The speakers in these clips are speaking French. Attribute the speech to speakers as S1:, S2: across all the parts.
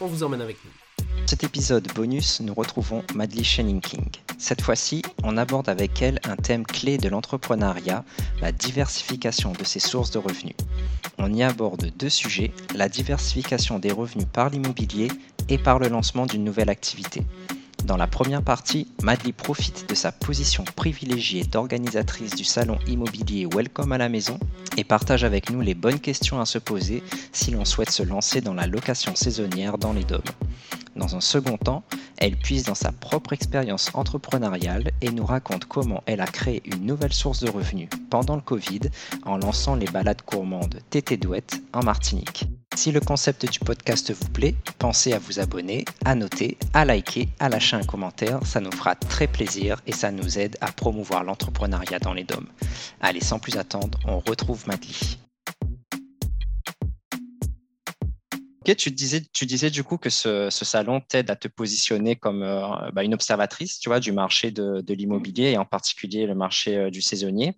S1: on vous emmène avec nous.
S2: Cet épisode bonus, nous retrouvons Madly Shenning King. Cette fois-ci, on aborde avec elle un thème clé de l'entrepreneuriat, la diversification de ses sources de revenus. On y aborde deux sujets, la diversification des revenus par l'immobilier et par le lancement d'une nouvelle activité. Dans la première partie, Madly profite de sa position privilégiée d'organisatrice du salon immobilier Welcome à la maison et partage avec nous les bonnes questions à se poser si l'on souhaite se lancer dans la location saisonnière dans les dômes. Dans un second temps, elle puise dans sa propre expérience entrepreneuriale et nous raconte comment elle a créé une nouvelle source de revenus pendant le Covid en lançant les balades gourmandes Tété Douette en Martinique. Si le concept du podcast vous plaît, pensez à vous abonner, à noter, à liker, à lâcher un commentaire, ça nous fera très plaisir et ça nous aide à promouvoir l'entrepreneuriat dans les dômes. Allez, sans plus attendre, on retrouve Madly. Tu disais, tu disais du coup que ce, salon t'aide à te positionner comme euh, bah, une observatrice, tu vois, du marché de, l'immobilier et en particulier le marché euh, du saisonnier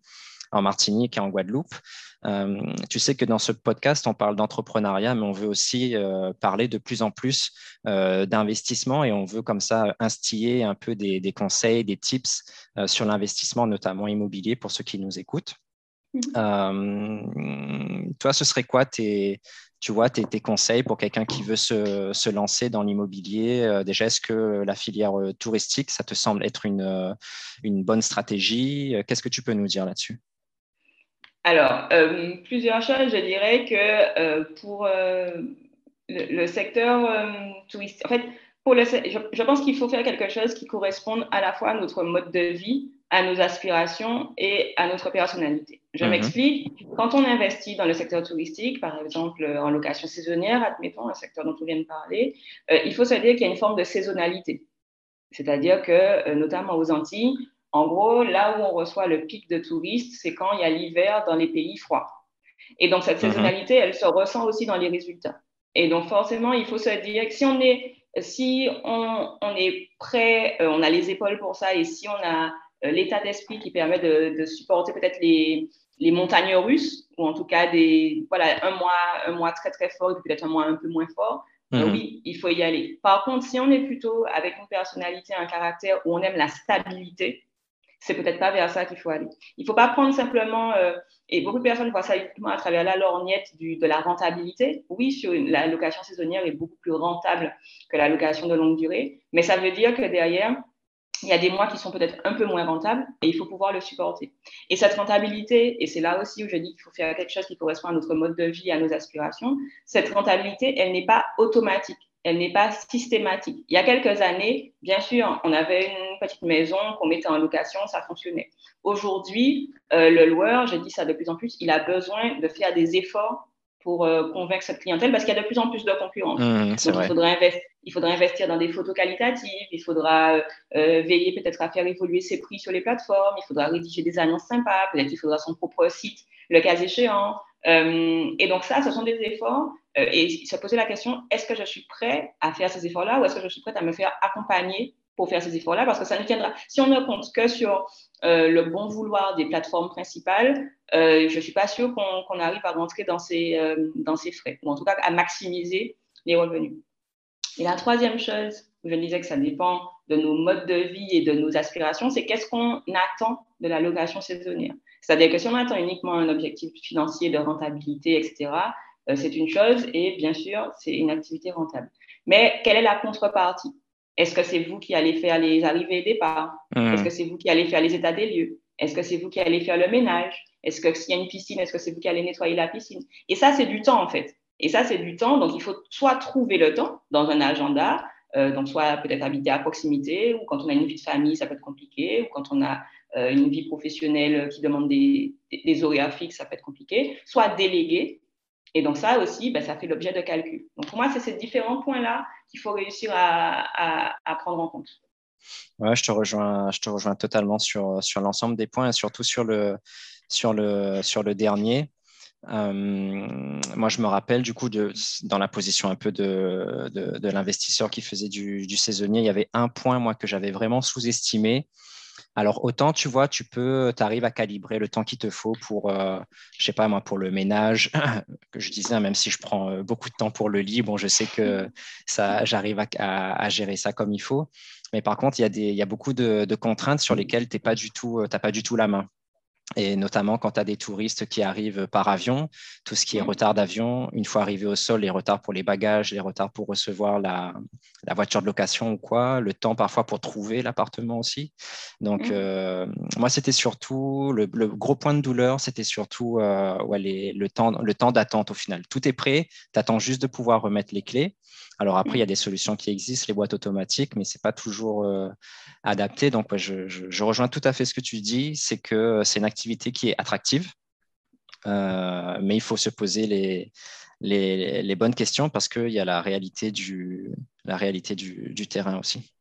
S2: en Martinique et en Guadeloupe. Euh, tu sais que dans ce podcast, on parle d'entrepreneuriat, mais on veut aussi parler de plus en plus d'investissement et on veut comme ça instiller un peu des, des conseils, des tips sur l'investissement, notamment immobilier, pour ceux qui nous écoutent. Mmh. toi, ce serait quoi tes, tu vois, tes, conseils pour quelqu'un qui veut se, lancer dans l'immobilier? Euh, Déjà, est-ce que la filière euh, touristique, ça te semble être une, euh, une bonne stratégie? Qu'est-ce que tu peux nous dire là-dessus?
S3: Alors, plusieurs choses. Je dirais que pour le, secteur touristique, en fait, pour le, je, je pense qu'il faut faire quelque chose qui corresponde à la fois à notre mode de vie, à nos aspirations et à notre personnalité. Je mhm. m'explique. Quand on investit dans le secteur touristique, par exemple en location saisonnière, admettons un secteur dont on vient de parler, euh, il faut se dire qu'il y a une forme de saisonnalité. C'est-à-dire que, euh, notamment aux Antilles, en gros, là où on reçoit le pic de touristes, c'est quand il y a l'hiver dans les pays froids. Et donc, cette mhm. saisonnalité, elle se ressent aussi dans les résultats. Et donc, forcément, il faut se dire que si on est, si on, on est prêt, euh, on a les épaules pour ça, et si on a euh, l'état d'esprit qui permet de, supporter peut-être les, les, montagnes russes, ou en tout cas des, voilà, un mois, un mois très très fort et peut-être un mois un peu moins fort. Euh, mhm. oui, il faut y aller. Par contre, si on est plutôt avec une personnalité, un caractère où on aime la stabilité, c'est peut-être pas vers ça qu'il faut aller. Il faut pas prendre simplement, euh, et beaucoup de personnes voient ça uniquement à travers la lorgnette de la rentabilité. Oui, la location saisonnière est beaucoup plus rentable que la location de longue durée, mais ça veut dire que derrière, il y a des mois qui sont peut-être un peu moins rentables et il faut pouvoir le supporter. Et cette rentabilité, et c'est là aussi où je dis qu'il faut faire quelque chose qui correspond à notre mode de vie, à nos aspirations, cette rentabilité, elle n'est pas automatique, elle n'est pas systématique. Il y a quelques années, bien sûr, on avait une petite maison qu'on mettait en location, ça fonctionnait. Aujourd'hui, euh, le loueur, je dis ça de plus en plus, il a besoin de faire des efforts pour euh, convaincre cette clientèle parce qu'il y a de plus en plus de concurrence.
S2: Mmh,
S3: Donc, il faudra, investir, il faudra investir dans des photos qualitatives, il faudra euh, euh, veiller peut-être à faire évoluer ses prix sur les plateformes, il faudra rédiger des annonces sympas, peut-être qu'il faudra son propre site, le cas échéant. et donc ça, ce sont des efforts. et se poser la question, est-ce que je suis prêt à faire ces efforts-là ou est-ce que je suis prête à me faire accompagner pour faire ces efforts-là parce que ça ne tiendra. Si on ne compte que sur euh, le bon vouloir des plateformes principales, euh, je ne suis pas sûre qu'on arrive à rentrer dans ces, euh, dans ces frais, ou en tout cas à maximiser les revenus. Et la troisième chose, je disais que ça dépend de nos modes de vie et de nos aspirations, c'est qu'est-ce qu'on attend de la location saisonnière. C'est-à-dire que si on attend uniquement un objectif financier de rentabilité, etc., c'est une chose et bien sûr, c'est une activité rentable. Mais quelle est la contrepartie? Est-ce que c'est vous qui allez faire les arrivées et départs? Mmh. Est-ce que c'est vous qui allez faire les états des lieux? Est-ce que c'est vous qui allez faire le ménage? Est-ce que s'il y a une piscine, est-ce que c'est vous qui allez nettoyer la piscine? Et ça, c'est du temps en fait. Et ça, c'est du temps. Donc, il faut soit trouver le temps dans un agenda, euh, donc soit peut-être habiter à proximité, ou quand on a une vie de famille, ça peut être compliqué, ou quand on a euh, une vie professionnelle qui demande des, des, horaires fixes, ça peut être compliqué, soit déléguer Et donc ça aussi, ben, ça fait l'objet de calcul. Donc pour moi, c'est ces différents points-là qu'il faut réussir à, prendre en compte.
S2: Ouais, je te rejoins, je te rejoins totalement sur, sur l'ensemble des points et surtout sur le, sur le, sur le dernier. Euh, moi, je me rappelle du coup de, dans la position un peu de, de, l'investisseur qui faisait du, du, saisonnier, il y avait un point moi que j'avais vraiment sous-estimé. Alors autant tu vois, tu peux, tu arrives à calibrer le temps qu'il te faut pour, euh, je sais pas moi, pour le ménage que je disais, même si je prends euh, beaucoup de temps pour le lit, bon, je sais que ça, j'arrive à, gérer ça comme il faut. Mais par contre, il y a, des, il y a beaucoup de, contraintes sur lesquelles tu n'as pas du tout, pas du tout la main et notamment quand tu as des touristes qui arrivent par avion, tout ce qui est retard d'avion, une fois arrivé au sol, les retards pour les bagages, les retards pour recevoir la, voiture de location ou quoi, le temps parfois pour trouver l'appartement aussi. Donc, mmh. euh, moi, c'était surtout le, gros point de douleur, c'était surtout euh, le temps, le temps d'attente au final. Tout est prêt, tu attends juste de pouvoir remettre les clés. Alors après, il y a des solutions qui existent, les boîtes automatiques, mais ce n'est pas toujours euh, adapté. Donc, je, rejoins tout à fait ce que tu dis, c'est que c'est une activité qui est attractive, euh, mais il faut se poser les, les, bonnes questions parce qu'il y a la réalité du, la réalité du, terrain aussi.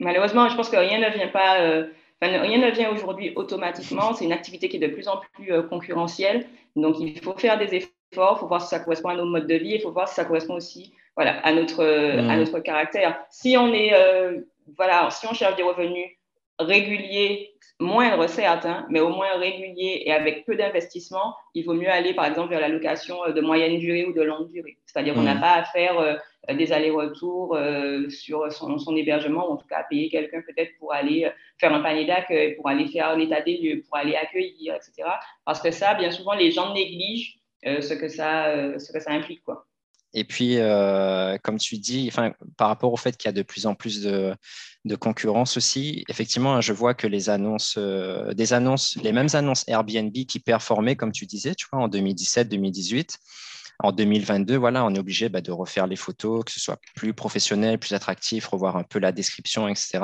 S3: Malheureusement, je pense que rien ne vient pas... Euh, rien ne vient aujourd'hui automatiquement. C'est une activité qui est de plus en plus concurrentielle. Donc, il faut faire des efforts, il faut voir si ça correspond à nos modes de vie, il faut voir si ça correspond aussi voilà, à, notre, à mm. notre caractère. Si on, est, euh, voilà, si on cherche des revenus réguliers, moindres certes, hein, mais au moins réguliers et avec peu d'investissement, il vaut mieux aller par exemple vers la location euh, de moyenne durée ou de longue durée. C'est-à-dire qu'on n'a mm. pas à faire euh, des allers-retours sur son, son, hébergement, ou en tout cas à payer quelqu'un peut-être pour aller faire un panier d'accueil, pour aller faire un état des lieux, pour aller accueillir, etc. Parce que ça, bien souvent, les gens négligent ce, que ça, ce que ça implique. Quoi.
S2: Et puis, euh, comme tu dis, enfin, par rapport au fait qu'il y a de plus en plus de, concurrence aussi, effectivement, je vois que les annonces, euh, des annonces, les mêmes annonces Airbnb qui performaient, comme tu disais, tu vois, en 2017-2018, en 2022, voilà, on est obligé bah, de refaire les photos, que ce soit plus professionnel, plus attractif, revoir un peu la description, etc.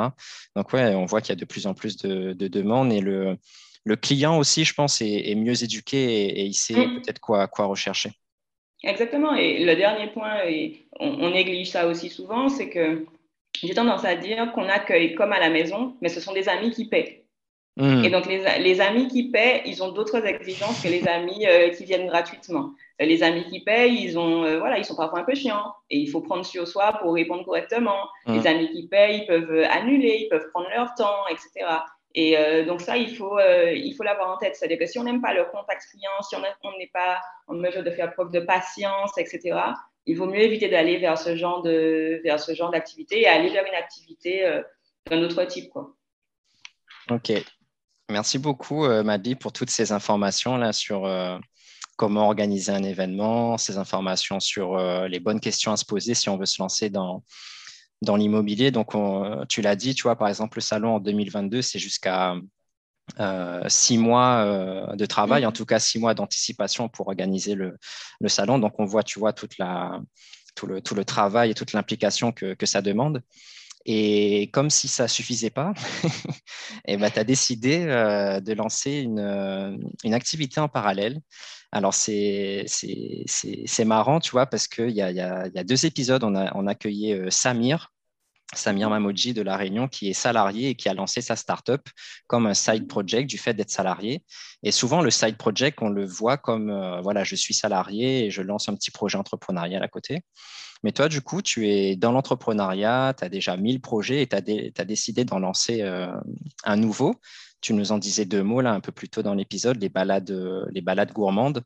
S2: Donc, ouais, on voit qu'il y a de plus en plus de, demandes et le, le, client aussi, je pense, est, mieux éduqué et, il sait mmh. peut-être quoi, quoi rechercher.
S3: Exactement. Et le dernier point, et on, néglige ça aussi souvent, c'est que j'ai tendance à dire qu'on accueille comme à la maison, mais ce sont des amis qui paient. Hmm. Et donc, les, les, amis qui paient, ils ont d'autres exigences que les amis euh, qui viennent gratuitement. Les amis qui paient, ils, ont, euh, voilà, ils sont parfois un peu chiants et il faut prendre sur soi pour répondre correctement. Hmm. Les amis qui paient, ils peuvent annuler, ils peuvent prendre leur temps, etc. Et euh, donc ça, il faut euh, il faut l'avoir en tête. C'est-à-dire que si on n'aime pas le contact client, si on n'est pas en mesure de faire preuve de patience, etc., il vaut mieux éviter d'aller vers ce genre de vers ce genre d'activité et aller vers une activité euh, d'un autre type, quoi.
S2: Ok. Merci beaucoup, Maddy, pour toutes ces informations là sur comment organiser un événement, ces informations sur les bonnes questions à se poser si on veut se lancer dans dans l'immobilier. Donc, tu l'as dit, tu vois, par exemple, le salon en 2022, c'est jusqu'à euh, six mois euh, de travail, en tout cas six mois d'anticipation pour organiser le, salon. Donc, on voit, tu vois, toute la, tout, le, tout le travail et toute l'implication que, ça demande. Et comme si ça ne suffisait pas, et eh ben, tu as décidé euh, de lancer une, une, activité en parallèle. Alors, c'est marrant, tu vois, parce qu'il y a, y, a, y a, deux épisodes. On a, on a accueilli Samir, Samir Mamoudji de La Réunion, qui est salarié et qui a lancé sa startup comme un side project du fait d'être salarié. Et souvent, le side project, on le voit comme euh, voilà, je suis salarié et je lance un petit projet entrepreneurial à côté. Mais toi, du coup, tu es dans l'entrepreneuriat, tu as déjà 1000 projets et tu as, décidé d'en lancer euh, un nouveau. Tu nous en disais deux mots là un peu plus tôt dans l'épisode, les balades, les balades gourmandes.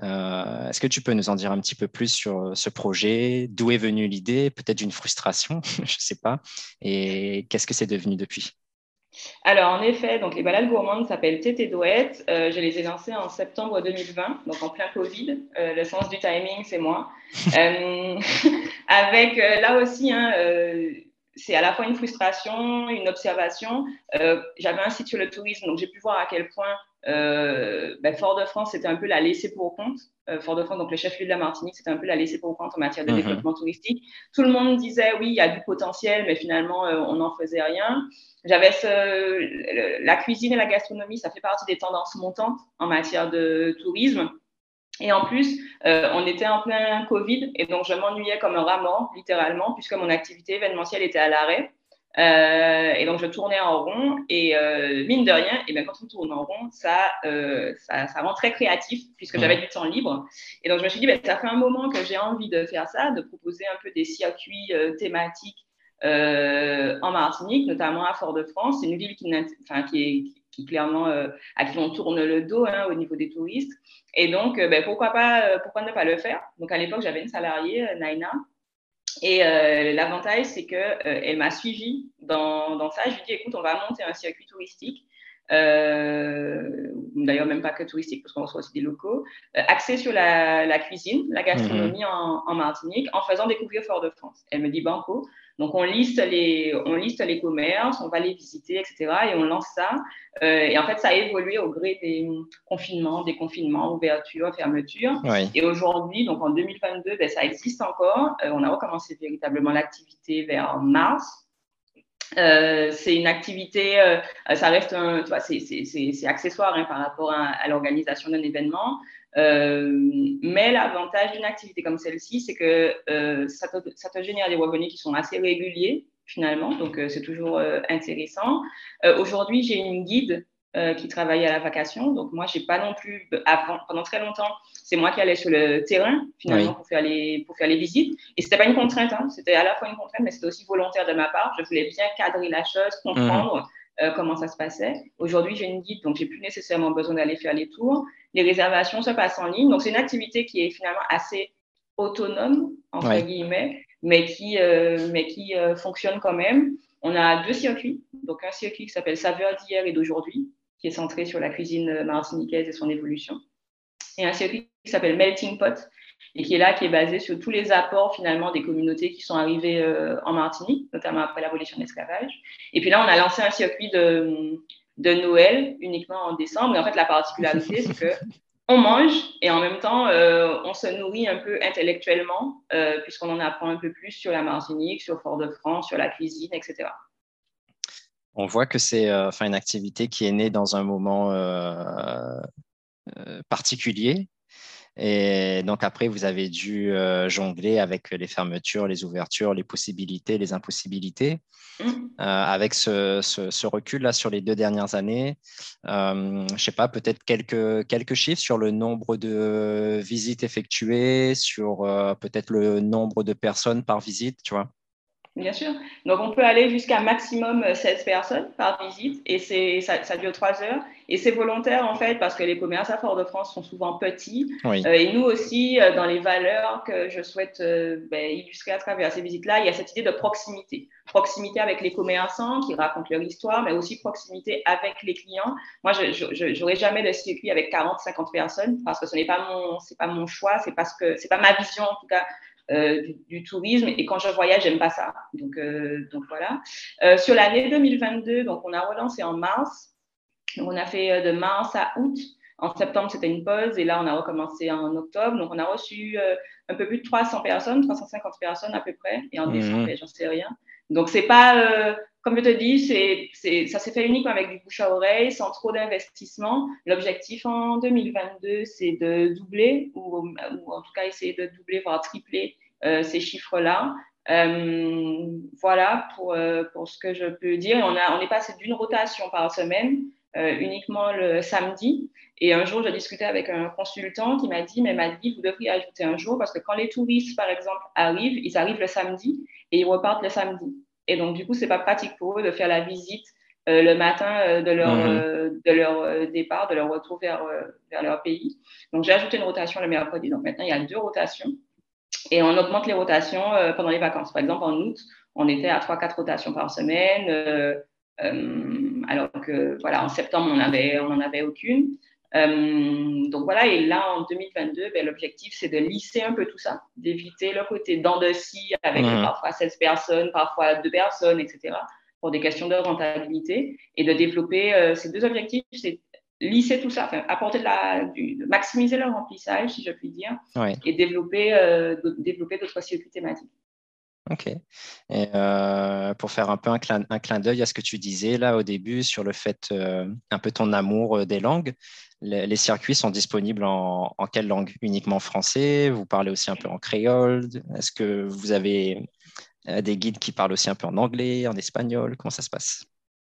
S2: Euh, est-ce que tu peux nous en dire un petit peu plus sur ce projet? D'où est venue l'idée? Peut-être d'une frustration, je ne sais pas. Et qu'est-ce que c'est devenu depuis?
S3: Alors, en effet, donc les balades gourmandes s'appellent Tété Douette. Euh, je les ai lancées en septembre 2020, donc en plein Covid. Euh, le sens du timing, c'est moi. avec là aussi, hein, c'est à la fois une frustration, une observation. J'avais un site sur le tourisme, donc j'ai pu voir à quel point euh, ben, Fort-de-France, c'était un peu la laissée pour compte. Euh, Fort-de-France, donc le chef-lieu de la Martinique, c'était un peu la laissée pour compte en matière de mhm. développement touristique. Tout le monde disait oui, il y a du potentiel, mais finalement, euh, on n'en faisait rien. J'avais la cuisine et la gastronomie, ça fait partie des tendances montantes en matière de tourisme. Et en plus, euh, on était en plein Covid et donc je m'ennuyais comme un rat mort, littéralement, puisque mon activité événementielle était à l'arrêt. Euh, et donc je tournais en rond et euh, mine de rien, et bien quand on tourne en rond, ça, ça, ça, rend très créatif puisque j'avais du temps libre. Et donc je me suis dit, ben, ça fait un moment que j'ai envie de faire ça, de proposer un peu des circuits thématiques en Martinique, notamment à Fort-de-France. C'est une ville qui, enfin, qui est qui clairement à qui on tourne le dos hein, au niveau des touristes. Et donc, euh, ben, pourquoi, pas, euh, pourquoi ne pas le faire? Donc, à l'époque, j'avais une salariée, euh, Naina. Et l'avantage, c'est qu'elle m'a suivi dans, dans, ça. Je lui ai dit, écoute, on va monter un circuit touristique. D'ailleurs, même pas que touristique, parce qu'on reçoit aussi des locaux, axé sur la, la, cuisine, la gastronomie mhm. en, en, Martinique, en faisant découvrir Fort-de-France. Elle me dit, Banco, donc, on liste, les, on liste les commerces, on va les visiter, etc. Et on lance ça. Euh, et en fait, ça a évolué au gré des confinements, des confinements, ouvertures, fermetures. Et aujourd'hui, donc en 2022, ben, ça existe encore. Euh, on a recommencé véritablement l'activité vers mars. Euh, c'est une activité, ça reste un, c'est accessoire hein, par rapport à, à l'organisation d'un événement. Euh, mais l'avantage d'une activité comme celle-ci, c'est que euh, ça, te, ça, te, génère des revenus qui sont assez réguliers finalement, donc euh, c'est toujours intéressant. Aujourd'hui, j'ai une guide qui travaille à la vacation, donc moi, j'ai pas non plus, avant, pendant très longtemps, c'est moi qui allais sur le terrain finalement pour, faire les, pour faire les visites, et c'était pas une contrainte, hein. c'était à la fois une contrainte, mais c'était aussi volontaire de ma part. Je voulais bien cadrer la chose, comprendre. Mhm. Euh, comment ça se passait. Aujourd'hui, j'ai une guide, donc j'ai plus nécessairement besoin d'aller faire les tours. Les réservations se passent en ligne. Donc, c'est une activité qui est finalement assez autonome, entre guillemets, mais qui, euh, mais qui euh, fonctionne quand même. On a deux circuits. Donc, un circuit qui s'appelle Saveur d'hier et d'aujourd'hui, qui est centré sur la cuisine martiniquaise et son évolution. Et un circuit qui s'appelle Melting Pot, et qui est là, qui est basé sur tous les apports finalement des communautés qui sont arrivées euh, en Martinique, notamment après l'abolition de l'esclavage. Et puis là, on a lancé un circuit de, Noël uniquement en décembre. Et en fait, la particularité, c'est que on mange et en même temps, euh, on se nourrit un peu intellectuellement, euh, puisqu'on en apprend un peu plus sur la Martinique, sur Fort-de-France, sur la cuisine, etc.
S2: On voit que c'est une activité qui est née dans un moment particulier et donc après, vous avez dû euh, jongler avec les fermetures, les ouvertures, les possibilités, les impossibilités. Mmh. Euh, avec ce, ce, recul-là sur les deux dernières années, euh, je ne sais pas, peut-être quelques, quelques chiffres sur le nombre de visites effectuées, sur peut-être le nombre de personnes par visite, tu vois
S3: Bien sûr. Donc, on peut aller jusqu'à maximum 16 personnes par visite et c'est, ça, ça, dure trois heures. Et c'est volontaire, en fait, parce que les commerces à Fort-de-France sont souvent petits. Euh, et nous aussi, euh, dans les valeurs que je souhaite euh, ben, illustrer à travers ces visites-là, il y a cette idée de proximité. Proximité avec les commerçants qui racontent leur histoire, mais aussi proximité avec les clients. Moi, je n'aurai jamais de circuit avec 40, 50 personnes parce que ce n'est pas mon, c'est pas mon choix, c'est parce que c'est pas ma vision, en tout cas, euh, du, tourisme. Et quand je voyage, j'aime pas ça. Donc, euh, donc voilà. Euh, sur l'année 2022, donc on a relancé en mars. on a fait de mars à août. En septembre, c'était une pause et là, on a recommencé en octobre. Donc, on a reçu un peu plus de 300 personnes, 350 personnes à peu près. Et en mmh. décembre, j'en sais rien. Donc, c'est pas, comme je te dis, ça s'est fait uniquement avec du bouche à oreille, sans trop d'investissement. L'objectif en 2022, c'est de doubler, ou, en tout cas essayer de doubler, voire tripler euh, ces chiffres-là. Euh, voilà pour, euh, pour ce que je peux dire. On, on est passé d'une rotation par semaine uniquement le samedi. Et un jour, j'ai discuté avec un consultant qui m'a dit, mais m'a dit, vous devriez ajouter un jour parce que quand les touristes, par exemple, arrivent, ils arrivent le samedi et ils repartent le samedi. Et donc, du coup, c'est pas pratique pour eux de faire la visite le matin de leur, mhm. de leur départ, de leur retour vers, vers leur pays. Donc, j'ai ajouté une rotation le mercredi. Donc, maintenant, il y a deux rotations. Et on augmente les rotations euh, pendant les vacances. Par exemple, en août, on était à 3-4 rotations par semaine, euh, euh, alors que voilà, en septembre, on n'en avait, on en avait aucune. Donc voilà, et là, en 2022, ben, l'objectif, c'est de lisser un peu tout ça, d'éviter le côté dents de scie avec mmh. parfois 16 personnes, parfois 2 personnes, etc., pour des questions de rentabilité, et de développer ces deux objectifs, c'est lisser tout ça, enfin, apporter de la, du, maximiser le remplissage, si je puis dire, et développer, euh, développer d'autres circuits thématiques.
S2: Ok. Et euh, pour faire un peu un clin, un clin d'œil à ce que tu disais là au début sur le fait, euh, un peu ton amour euh, des langues, les, circuits sont disponibles en, en, quelle langue? Uniquement français? Vous parlez aussi un peu en créole? Est-ce que vous avez des guides qui parlent aussi un peu en anglais, en espagnol? Comment ça se passe?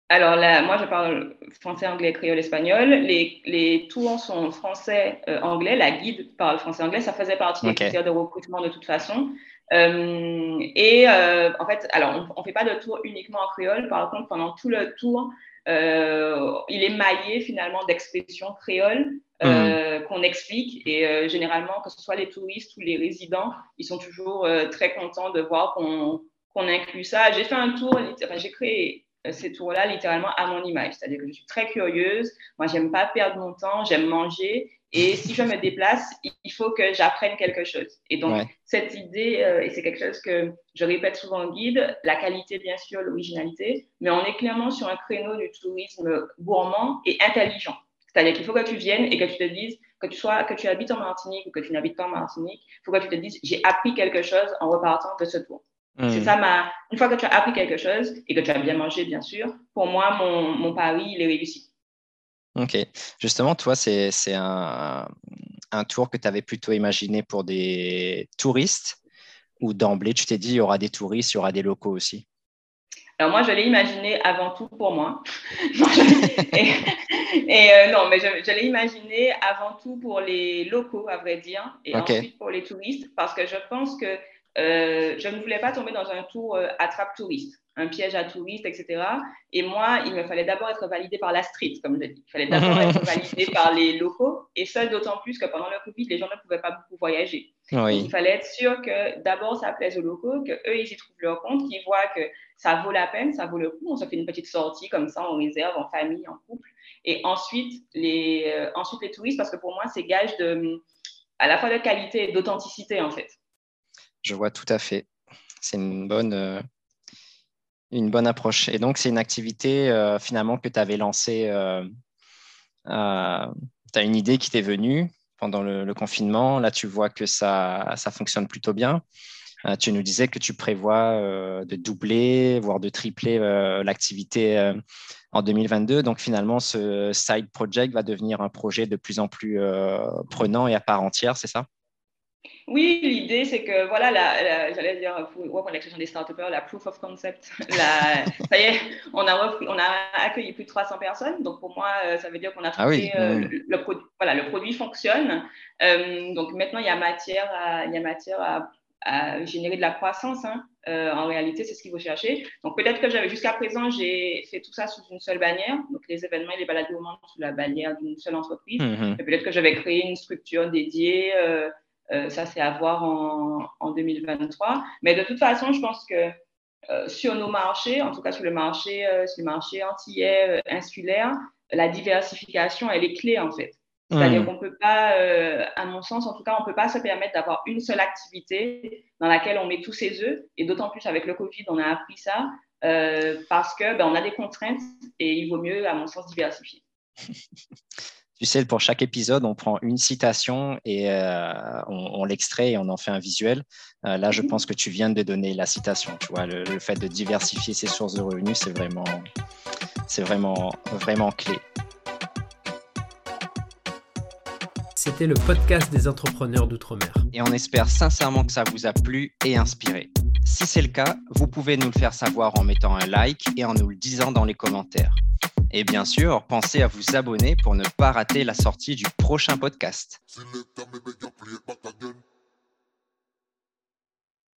S3: Alors là, moi, je parle français, anglais, créole, espagnol. Les, les tours sont français, anglais. La guide parle français, anglais. Ça faisait partie des critères de recrutement de toute façon. Euh, et euh, en fait, alors, on ne fait pas de tour uniquement en créole. Par contre, pendant tout le tour, euh, il est maillé finalement d'expressions créoles mmh. qu'on explique. Et généralement, que ce soit les touristes ou les résidents, ils sont toujours très contents de voir qu'on inclut ça. J'ai fait un tour, enfin, j'ai créé ces tours-là littéralement à mon image. C'est-à-dire que je suis très curieuse. Moi, j'aime pas perdre mon temps, j'aime manger. Et si je me déplace, il faut que j'apprenne quelque chose. Et donc, cette idée, euh, et c'est quelque chose que je répète souvent en guide, la qualité, bien sûr, l'originalité, mais on est clairement sur un créneau du tourisme gourmand et intelligent. C'est-à-dire qu'il faut que tu viennes et que tu te dises, que tu, sois, que tu habites en Martinique ou que tu n'habites pas en Martinique, il faut que tu te dises, j'ai appris quelque chose en repartant de ce tour. Hmm. C'est ça ma. Une fois que tu as appris quelque chose et que tu as bien mangé, bien sûr, pour moi, mon, mon pari, il est réussi.
S2: Ok. Justement, toi, c'est un, un, tour que tu avais plutôt imaginé pour des touristes ou d'emblée, tu t'es dit, il y aura des touristes, il y aura des locaux aussi?
S3: Alors moi, je l'ai imaginé avant tout pour moi. et, euh, non, mais je, l'ai imaginé avant tout pour les locaux, à vrai dire, et ensuite pour les touristes, parce que je pense que euh, je ne voulais pas tomber dans un tour euh, attrape touriste un piège à touristes, etc. Et moi, il me fallait d'abord être validé par la street, comme je dis. Il fallait d'abord être validé par les locaux, et ça d'autant plus que pendant le Covid, les gens ne pouvaient pas beaucoup voyager. il fallait être sûr que d'abord ça plaise aux locaux, qu'eux, ils y trouvent leur compte, qu'ils voient que ça vaut la peine, ça vaut le coup. On se fait une petite sortie comme ça, on réserve en famille, en couple. Et ensuite, les, euh, ensuite les touristes, parce que pour moi, c'est gage de, à la fois de qualité et d'authenticité, en fait.
S2: Je vois tout à fait. C'est une bonne, euh, une bonne approche. Et donc, c'est une activité euh, finalement que tu avais lancée. Euh, euh tu as une idée qui t'est venue pendant le, confinement. Là, tu vois que ça, ça fonctionne plutôt bien. Tu nous disais que tu prévois de doubler, voire de tripler l'activité en 2022. Donc, finalement, ce side project va devenir un projet de plus en plus prenant et à part entière, c'est ça?
S3: Oui, l'idée, c'est que, voilà, j'allais dire, pour l'expression des start la proof of concept, la, ça y est, on a, on a accueilli plus de 300 personnes. Donc, pour moi, euh, ça veut dire qu'on a ah trouvé euh, le, produit, voilà, le produit fonctionne. Euh, donc, maintenant, il y a matière à, il y a matière à, générer de la croissance. Hein. en réalité, c'est ce qu'il faut chercher. Donc, peut-être que j'avais, jusqu'à présent, j'ai fait tout ça sous une seule bannière. Donc, les événements et les balades au monde sous la bannière d'une seule entreprise. Mm-hmm. Peut-être que j'avais créé une structure dédiée. Euh, ça, c'est à voir en, en, 2023. Mais de toute façon, je pense que euh, sur nos marchés, en tout cas sur le marché, euh, sur le marché antillais, insulaire, la diversification, elle est clé en fait. C'est-à-dire mmh. qu'on ne peut pas, à mon sens, en tout cas, on ne peut pas se permettre d'avoir une seule activité dans laquelle on met tous ses œufs. Et d'autant plus avec le Covid, on a appris ça parce que ben, on a des contraintes et il vaut mieux, à mon sens, diversifier.
S2: tu sais, pour chaque épisode, on prend une citation et euh, on, l'extrait et on en fait un visuel. Euh, là, je mhm. pense que tu viens de donner la citation. Tu vois, le, fait de diversifier ses sources de revenus, c'est vraiment, c'est vraiment, vraiment clé.
S1: C'était le podcast des entrepreneurs d'outre-mer.
S2: Et on espère sincèrement que ça vous a plu et inspiré. Si c'est le cas, vous pouvez nous le faire savoir en mettant un like et en nous le disant dans les commentaires. Et bien sûr, pensez à vous abonner pour ne pas rater la sortie du prochain podcast.